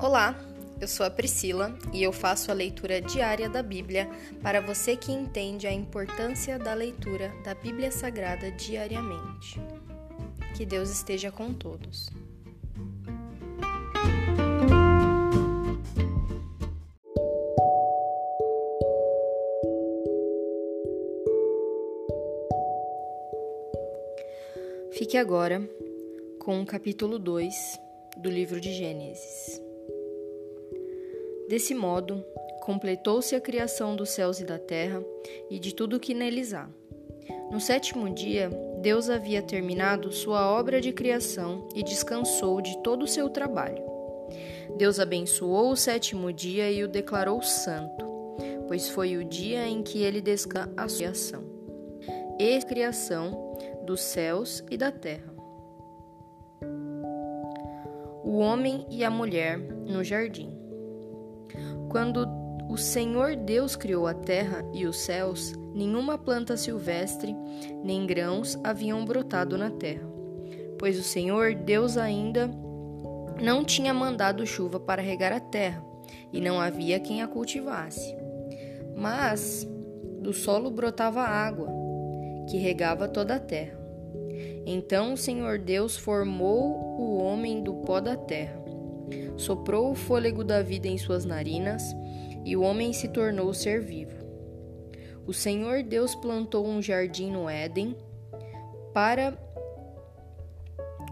Olá, eu sou a Priscila e eu faço a leitura diária da Bíblia para você que entende a importância da leitura da Bíblia Sagrada diariamente. Que Deus esteja com todos. Fique agora com o capítulo 2 do livro de Gênesis. Desse modo, completou-se a criação dos céus e da terra e de tudo o que neles há. No sétimo dia, Deus havia terminado sua obra de criação e descansou de todo o seu trabalho. Deus abençoou o sétimo dia e o declarou santo, pois foi o dia em que ele descansou a sua criação. E criação dos céus e da terra. O homem e a mulher no jardim. Quando o Senhor Deus criou a terra e os céus, nenhuma planta silvestre nem grãos haviam brotado na terra, pois o Senhor Deus ainda não tinha mandado chuva para regar a terra, e não havia quem a cultivasse. Mas do solo brotava água, que regava toda a terra. Então o Senhor Deus formou o homem do pó da terra soprou o fôlego da vida em suas narinas e o homem se tornou ser vivo. O Senhor Deus plantou um jardim no Éden para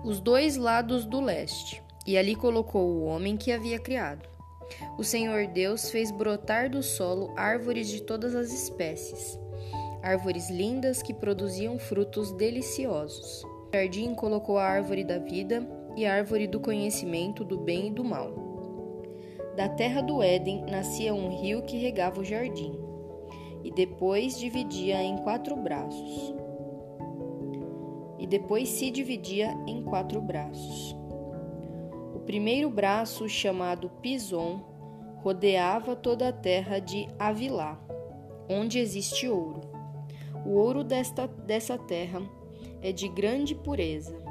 os dois lados do leste e ali colocou o homem que havia criado. O Senhor Deus fez brotar do solo árvores de todas as espécies, árvores lindas que produziam frutos deliciosos. O jardim colocou a árvore da vida e árvore do conhecimento do bem e do mal. Da terra do Éden nascia um rio que regava o jardim, e depois dividia em quatro braços. E depois se dividia em quatro braços. O primeiro braço, chamado Pison, rodeava toda a terra de Avilá, onde existe ouro. O ouro desta, dessa terra é de grande pureza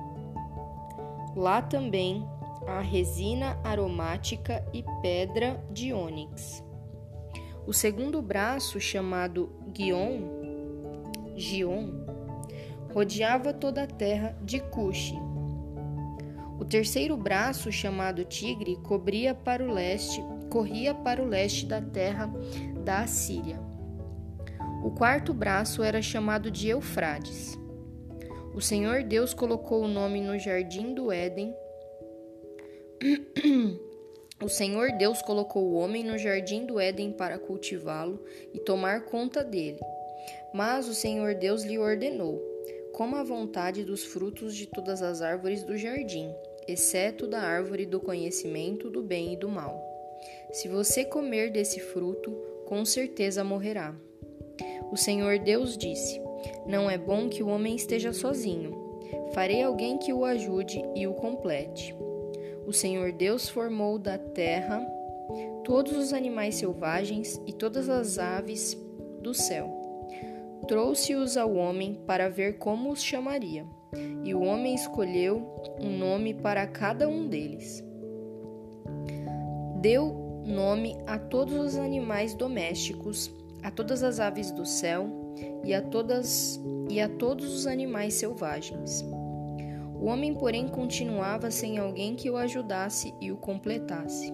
Lá também há resina aromática e pedra de ônix. O segundo braço, chamado Gion, Gion, rodeava toda a terra de Cuxi. O terceiro braço, chamado Tigre, cobria para o leste, corria para o leste da terra da Assíria. O quarto braço era chamado de Eufrades. O Senhor Deus colocou o nome no jardim do Éden. O Senhor Deus colocou o homem no jardim do Éden para cultivá-lo e tomar conta dele. Mas o Senhor Deus lhe ordenou: coma à vontade dos frutos de todas as árvores do jardim, exceto da árvore do conhecimento do bem e do mal. Se você comer desse fruto, com certeza morrerá. O Senhor Deus disse: não é bom que o homem esteja sozinho. Farei alguém que o ajude e o complete. O Senhor Deus formou da terra todos os animais selvagens e todas as aves do céu. Trouxe-os ao homem para ver como os chamaria, e o homem escolheu um nome para cada um deles. Deu nome a todos os animais domésticos, a todas as aves do céu e a todas e a todos os animais selvagens. O homem, porém, continuava sem alguém que o ajudasse e o completasse.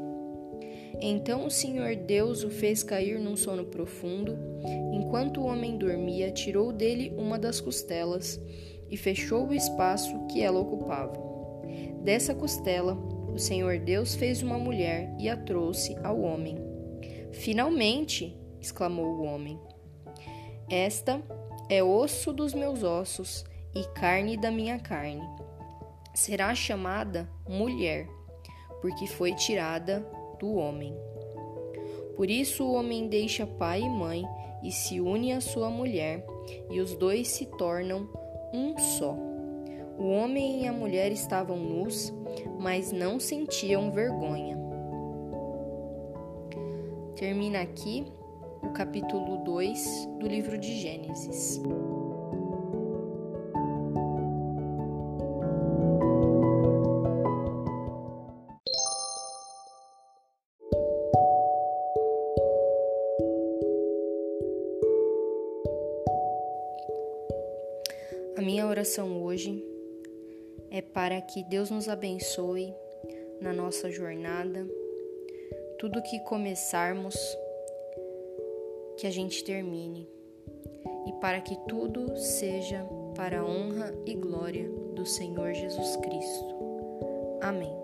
Então o Senhor Deus o fez cair num sono profundo. Enquanto o homem dormia, tirou dele uma das costelas e fechou o espaço que ela ocupava. Dessa costela, o Senhor Deus fez uma mulher e a trouxe ao homem. Finalmente! Exclamou o homem. Esta é osso dos meus ossos e carne da minha carne. Será chamada mulher, porque foi tirada do homem. Por isso o homem deixa pai e mãe e se une à sua mulher, e os dois se tornam um só. O homem e a mulher estavam nus, mas não sentiam vergonha. Termina aqui o capítulo 2 do livro de Gênesis. A minha oração hoje é para que Deus nos abençoe na nossa jornada. Tudo que começarmos, que a gente termine, e para que tudo seja para a honra e glória do Senhor Jesus Cristo. Amém.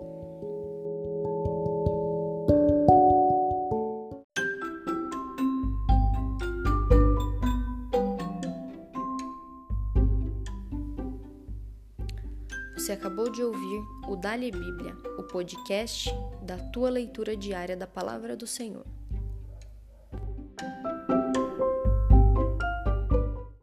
Você acabou de ouvir o Dali Bíblia, o podcast da tua leitura diária da palavra do Senhor.